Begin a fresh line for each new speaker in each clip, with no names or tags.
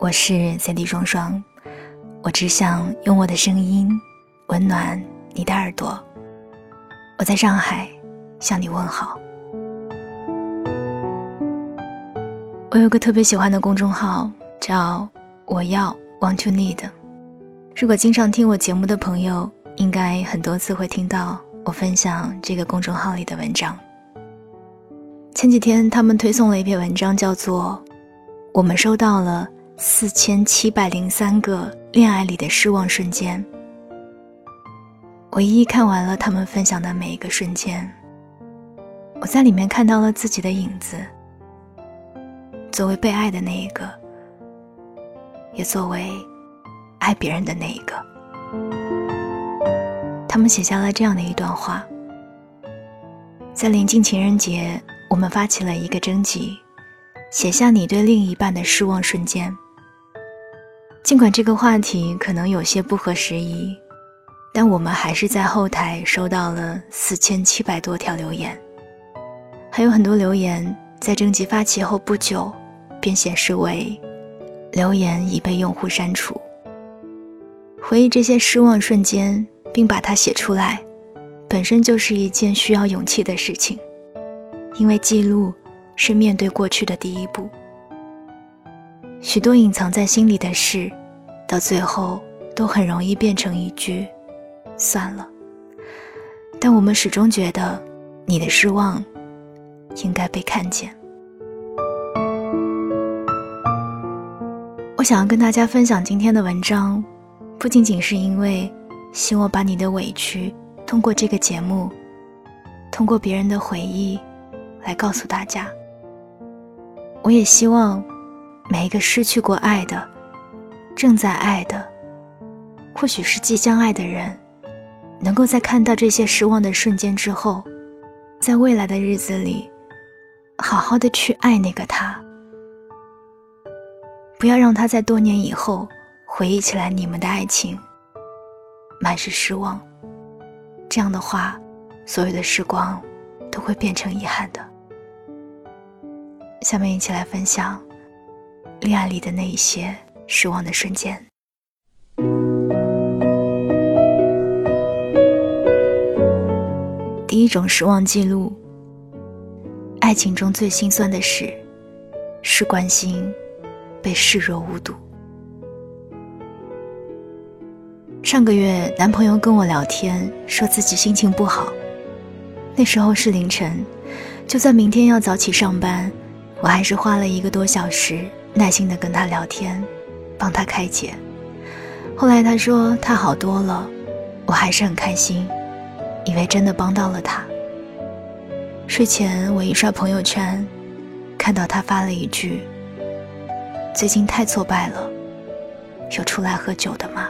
我是三 D 双双，我只想用我的声音温暖你的耳朵。我在上海向你问好。我有个特别喜欢的公众号，叫“我要 Want to Need”。如果经常听我节目的朋友，应该很多次会听到我分享这个公众号里的文章。前几天他们推送了一篇文章，叫做。我们收到了四千七百零三个恋爱里的失望瞬间。我一一看完了他们分享的每一个瞬间，我在里面看到了自己的影子。作为被爱的那一个，也作为爱别人的那一个，他们写下了这样的一段话：在临近情人节，我们发起了一个征集。写下你对另一半的失望瞬间。尽管这个话题可能有些不合时宜，但我们还是在后台收到了四千七百多条留言，还有很多留言在征集发起后不久便显示为留言已被用户删除。回忆这些失望瞬间，并把它写出来，本身就是一件需要勇气的事情，因为记录。是面对过去的第一步。许多隐藏在心里的事，到最后都很容易变成一句“算了”。但我们始终觉得，你的失望应该被看见。我想要跟大家分享今天的文章，不仅仅是因为希望把你的委屈通过这个节目，通过别人的回忆，来告诉大家。我也希望，每一个失去过爱的、正在爱的，或许是即将爱的人，能够在看到这些失望的瞬间之后，在未来的日子里，好好的去爱那个他，不要让他在多年以后回忆起来你们的爱情，满是失望。这样的话，所有的时光都会变成遗憾的。下面一起来分享恋爱里的那一些失望的瞬间。第一种失望记录：爱情中最心酸的事，是关心被视若无睹。上个月，男朋友跟我聊天，说自己心情不好。那时候是凌晨，就算明天要早起上班。我还是花了一个多小时，耐心的跟他聊天，帮他开解。后来他说他好多了，我还是很开心，以为真的帮到了他。睡前我一刷朋友圈，看到他发了一句：“最近太挫败了，有出来喝酒的吗？”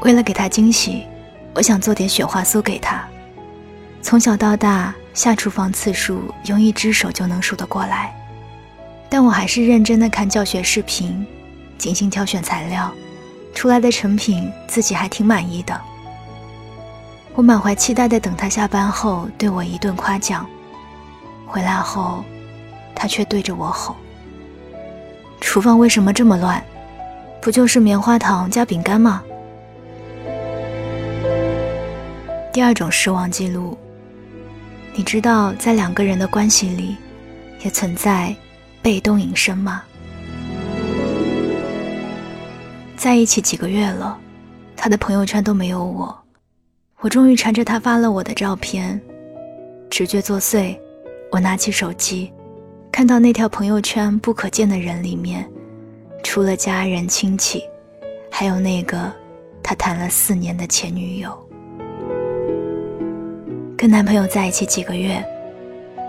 为了给他惊喜，我想做点雪花酥给他。从小到大，下厨房次数用一只手就能数得过来，但我还是认真的看教学视频，精心挑选材料，出来的成品自己还挺满意的。我满怀期待的等他下班后对我一顿夸奖，回来后，他却对着我吼：“厨房为什么这么乱？不就是棉花糖加饼干吗？”第二种失望记录。你知道，在两个人的关系里，也存在被动隐身吗？在一起几个月了，他的朋友圈都没有我，我终于缠着他发了我的照片。直觉作祟，我拿起手机，看到那条朋友圈不可见的人里面，除了家人亲戚，还有那个他谈了四年的前女友。跟男朋友在一起几个月，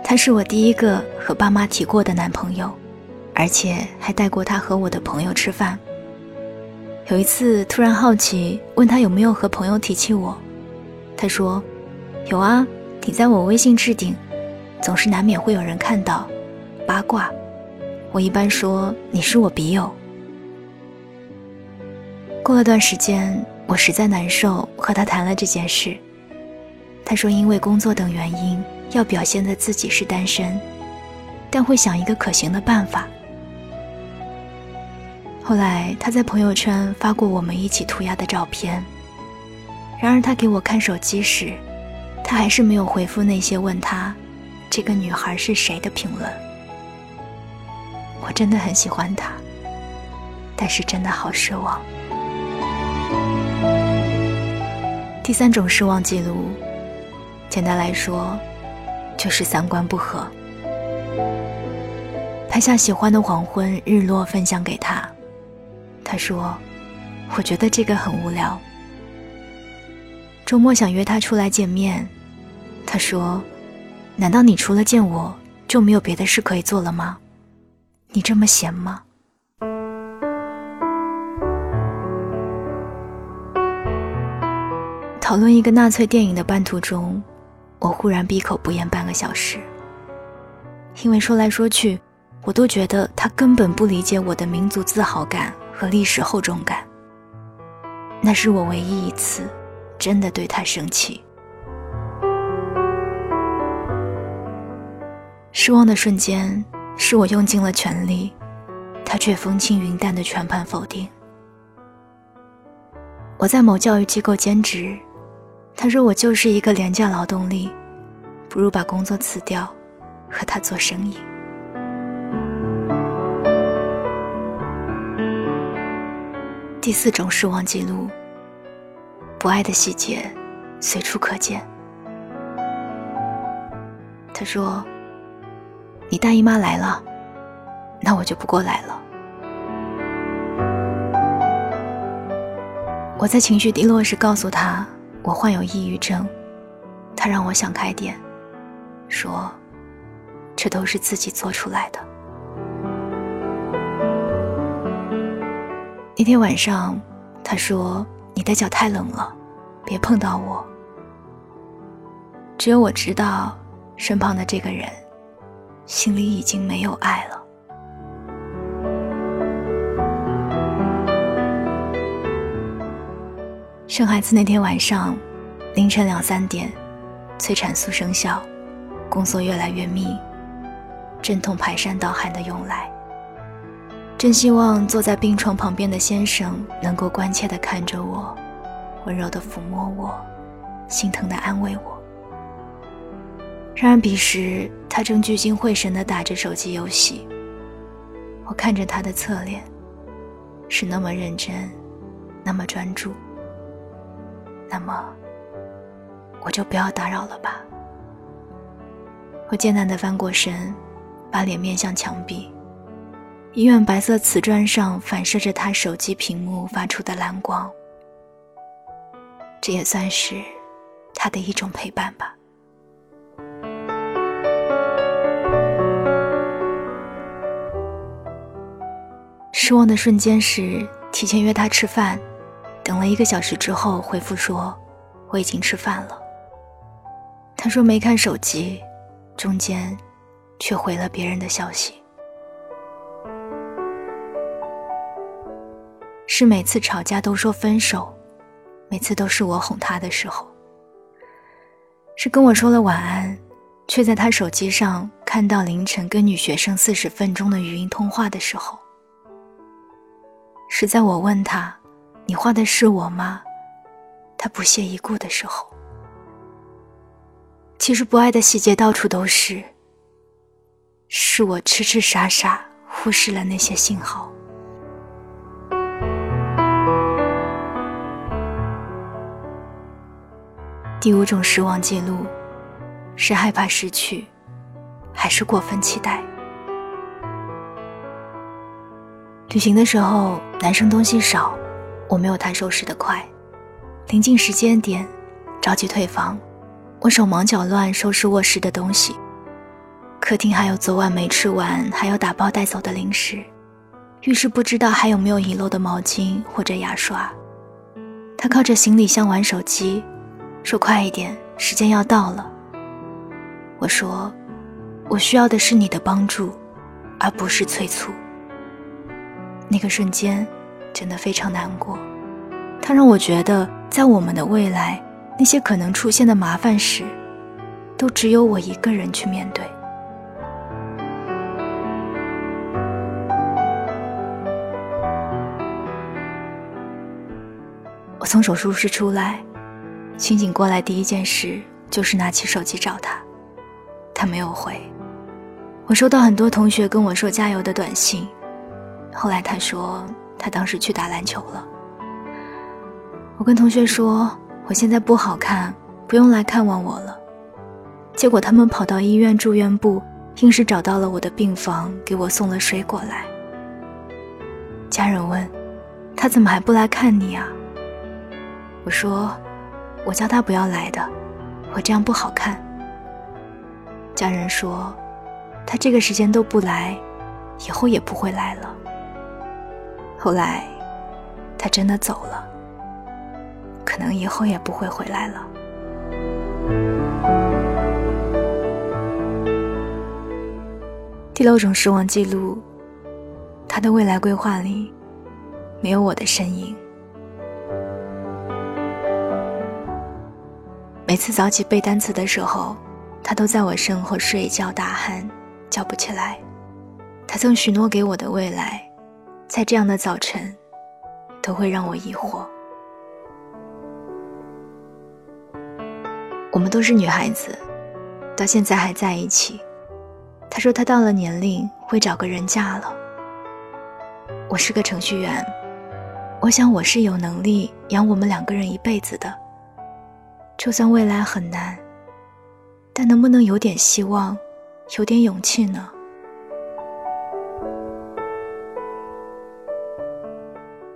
他是我第一个和爸妈提过的男朋友，而且还带过他和我的朋友吃饭。有一次突然好奇，问他有没有和朋友提起我，他说：“有啊，你在我微信置顶，总是难免会有人看到八卦。我一般说你是我笔友。”过了段时间，我实在难受，和他谈了这件事。他说因为工作等原因要表现的自己是单身，但会想一个可行的办法。后来他在朋友圈发过我们一起涂鸦的照片。然而他给我看手机时，他还是没有回复那些问他这个女孩是谁的评论。我真的很喜欢他，但是真的好失望。第三种失望记录，简单来说，就是三观不合。拍下喜欢的黄昏日落分享给他，他说：“我觉得这个很无聊。”周末想约他出来见面，他说：“难道你除了见我就没有别的事可以做了吗？你这么闲吗？”讨论一个纳粹电影的半途中，我忽然闭口不言半个小时，因为说来说去，我都觉得他根本不理解我的民族自豪感和历史厚重感。那是我唯一一次。真的对他生气，失望的瞬间是我用尽了全力，他却风轻云淡的全盘否定。我在某教育机构兼职，他说我就是一个廉价劳动力，不如把工作辞掉，和他做生意。第四种失望记录。不爱的细节，随处可见。他说：“你大姨妈来了，那我就不过来了。”我在情绪低落时告诉他我患有抑郁症，他让我想开点，说：“这都是自己做出来的。”那天晚上，他说。你的脚太冷了，别碰到我。只有我知道，身旁的这个人心里已经没有爱了。生孩子那天晚上，凌晨两三点，催产素生效，宫缩越来越密，阵痛排山倒海的涌来。真希望坐在病床旁边的先生能够关切地看着我，温柔地抚摸我，心疼地安慰我。然而彼时他正聚精会神地打着手机游戏，我看着他的侧脸，是那么认真，那么专注。那么，我就不要打扰了吧。我艰难地翻过身，把脸面向墙壁。医院白色瓷砖上反射着他手机屏幕发出的蓝光，这也算是他的一种陪伴吧。失望的瞬间是提前约他吃饭，等了一个小时之后回复说我已经吃饭了。他说没看手机，中间却回了别人的消息。是每次吵架都说分手，每次都是我哄他的时候。是跟我说了晚安，却在他手机上看到凌晨跟女学生四十分钟的语音通话的时候。是在我问他：“你画的是我吗？”他不屑一顾的时候。其实不爱的细节到处都是。是我痴痴傻傻忽视了那些信号。第五种失望记录，是害怕失去，还是过分期待？旅行的时候，男生东西少，我没有他收拾的快。临近时间点，着急退房，我手忙脚乱收拾卧室的东西。客厅还有昨晚没吃完，还要打包带走的零食。浴室不知道还有没有遗漏的毛巾或者牙刷。他靠着行李箱玩手机。说快一点，时间要到了。我说，我需要的是你的帮助，而不是催促。那个瞬间，真的非常难过。它让我觉得，在我们的未来，那些可能出现的麻烦事，都只有我一个人去面对。我从手术室出来，清醒过来第一件事就是拿起手机找他，他没有回。我收到很多同学跟我说加油的短信，后来他说他当时去打篮球了。我跟同学说我现在不好看，不用来看望我了。结果他们跑到医院住院部，硬是找到了我的病房，给我送了水果来。家人问，他怎么还不来看你啊？我说，我叫他不要来的，我这样不好看。家人说。他这个时间都不来，以后也不会来了。后来，他真的走了，可能以后也不会回来了。第六种失望记录，他的未来规划里没有我的身影。每次早起背单词的时候，他都在我身后睡一觉打鼾。叫不起来，他曾许诺给我的未来，在这样的早晨，都会让我疑惑。我们都是女孩子，到现在还在一起。他说他到了年龄会找个人嫁了。我是个程序员，我想我是有能力养我们两个人一辈子的。就算未来很难，但能不能有点希望？有点勇气呢。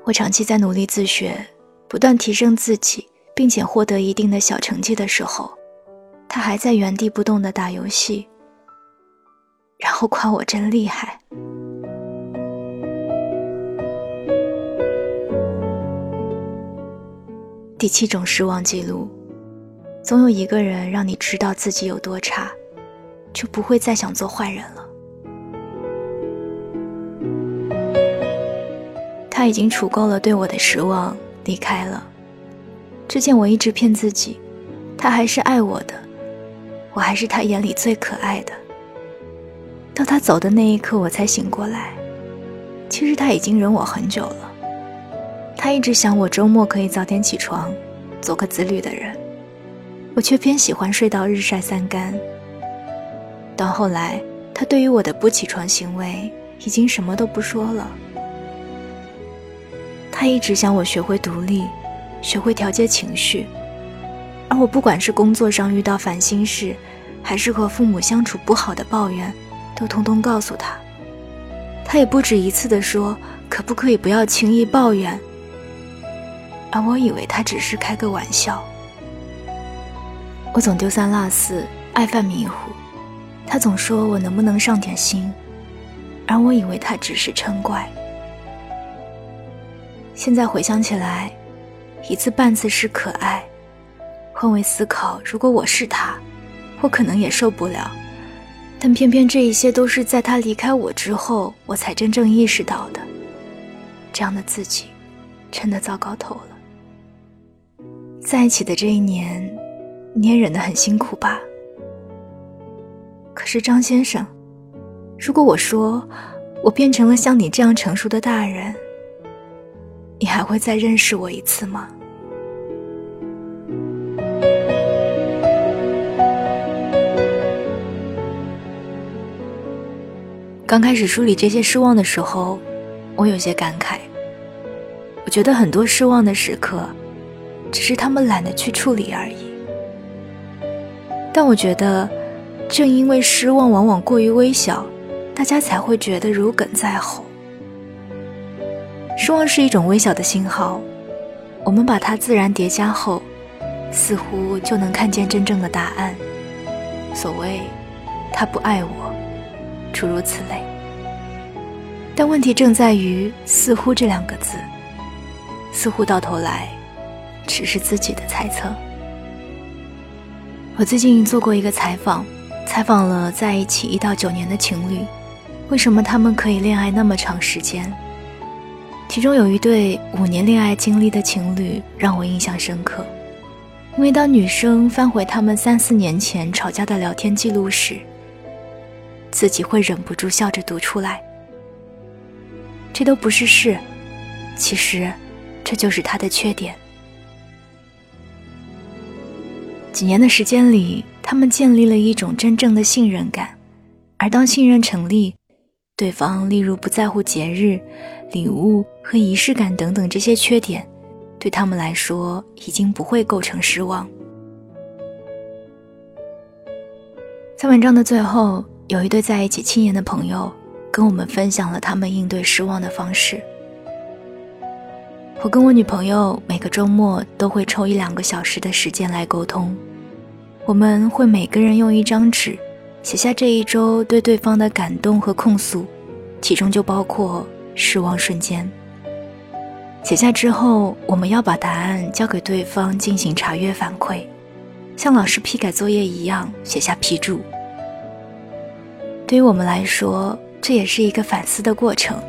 我长期在努力自学，不断提升自己，并且获得一定的小成绩的时候，他还在原地不动的打游戏，然后夸我真厉害。第七种失望记录，总有一个人让你知道自己有多差。就不会再想做坏人了。他已经储够了对我的失望，离开了。之前我一直骗自己，他还是爱我的，我还是他眼里最可爱的。到他走的那一刻，我才醒过来，其实他已经忍我很久了。他一直想我周末可以早点起床，做个自律的人，我却偏喜欢睡到日晒三竿。到后来，他对于我的不起床行为已经什么都不说了。他一直想我学会独立，学会调节情绪，而我不管是工作上遇到烦心事，还是和父母相处不好的抱怨，都通通告诉他。他也不止一次的说：“可不可以不要轻易抱怨？”而我以为他只是开个玩笑。我总丢三落四，爱犯迷糊。他总说我能不能上点心，而我以为他只是嗔怪。现在回想起来，一次半次是可爱，换位思考，如果我是他，我可能也受不了。但偏偏这一些都是在他离开我之后，我才真正意识到的。这样的自己，真的糟糕透了。在一起的这一年，你也忍得很辛苦吧？可是张先生，如果我说我变成了像你这样成熟的大人，你还会再认识我一次吗？刚开始梳理这些失望的时候，我有些感慨。我觉得很多失望的时刻，只是他们懒得去处理而已。但我觉得。正因为失望往往过于微小，大家才会觉得如鲠在喉。失望是一种微小的信号，我们把它自然叠加后，似乎就能看见真正的答案。所谓“他不爱我”，诸如此类。但问题正在于“似乎”这两个字，似乎到头来只是自己的猜测。我最近做过一个采访。采访了在一起一到九年的情侣，为什么他们可以恋爱那么长时间？其中有一对五年恋爱经历的情侣让我印象深刻。因为当女生翻回他们三四年前吵架的聊天记录时，自己会忍不住笑着读出来。这都不是事，其实这就是他的缺点。几年的时间里，他们建立了一种真正的信任感，而当信任成立，对方例如不在乎节日、礼物和仪式感等等这些缺点，对他们来说已经不会构成失望。在文章的最后，有一对在一起七年的朋友跟我们分享了他们应对失望的方式。我跟我女朋友每个周末都会抽一两个小时的时间来沟通，我们会每个人用一张纸写下这一周对对方的感动和控诉，其中就包括失望瞬间。写下之后，我们要把答案交给对方进行查阅反馈。像老师批改作业一样写下批注。对于我们来说，这也是一个反思的过程。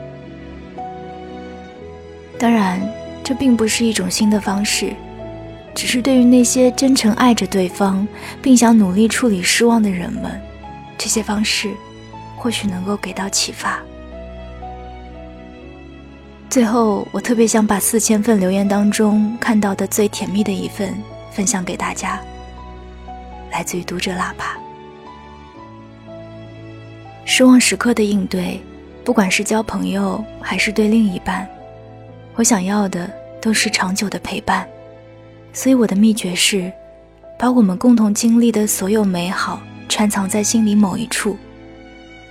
当然，这并不是一种新的方式，只是对于那些真诚爱着对方，并想努力处理失望的人们，这些方式或许能够给到启发。最后，我特别想把四千份留言当中看到的最甜蜜的一份分享给大家。来自于读者喇叭。失望时刻的应对，不管是交朋友还是对另一半，我想要的都是长久的陪伴。所以我的秘诀是，把我们共同经历的所有美好穿藏在心里某一处。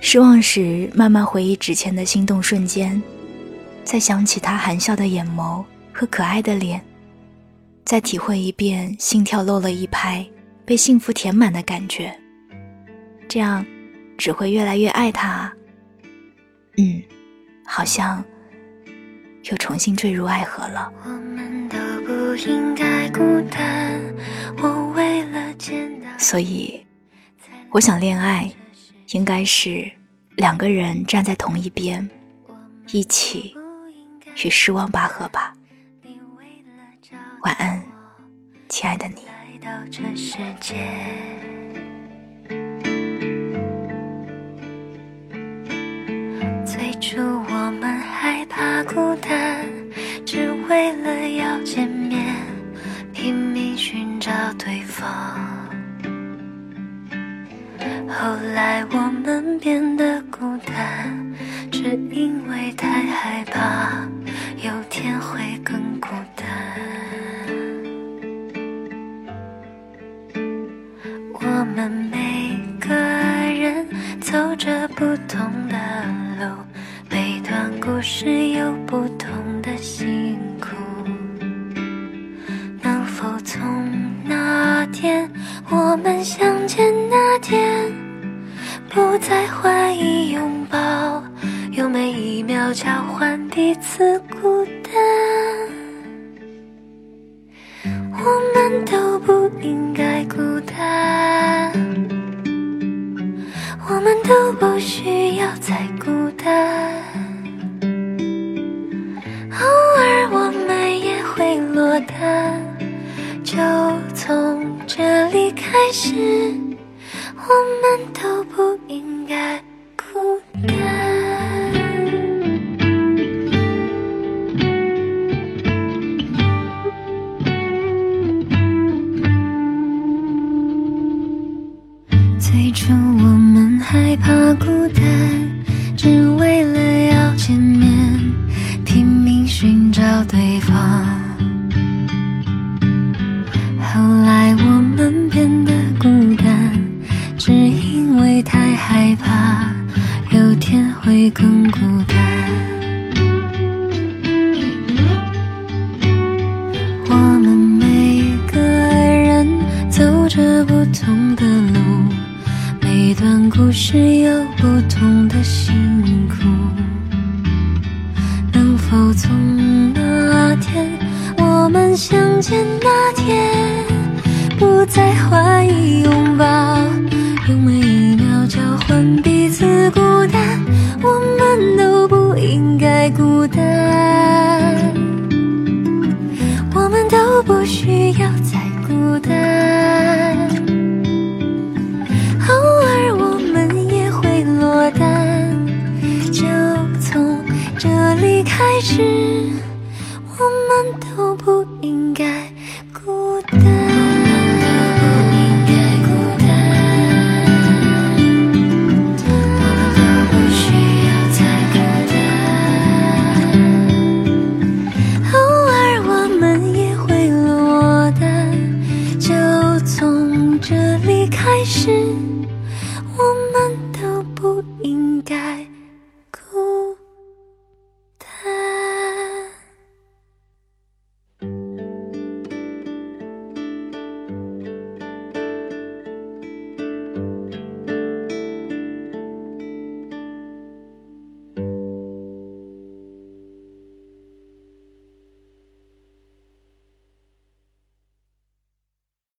失望时，慢慢回忆之前的心动瞬间，再想起他含笑的眼眸和可爱的脸，再体会一遍心跳漏了一拍。被幸福填满的感觉，这样只会越来越爱他。嗯，好像又重新坠入爱河了。所以，我想恋爱应该是两个人站在同一边，一起与失望拔河吧。晚安，亲爱的你。到这世界，最初我们害怕孤单，只为了要见面，拼命寻找对方。来我们变得孤单，只因为太害怕有天会更孤单。我们每个人走着不同的路，每段故事有不同的辛苦。能否从那天我们相见那天，不再怀疑拥抱，用每一秒交换彼此孤单？我们都不应该孤单，我们都不需要再孤单。偶尔我们也会落单，就从这里开始，我们都不应该孤单。
最初我们害怕孤单只为了要见面。更孤单。我们每个人走着不同的路，每段故事有不同的辛苦。能否从那天我们相见那天，不再怀疑拥抱，用每一秒交换。孤单我们都不应该孤单。我们都不需要再孤单。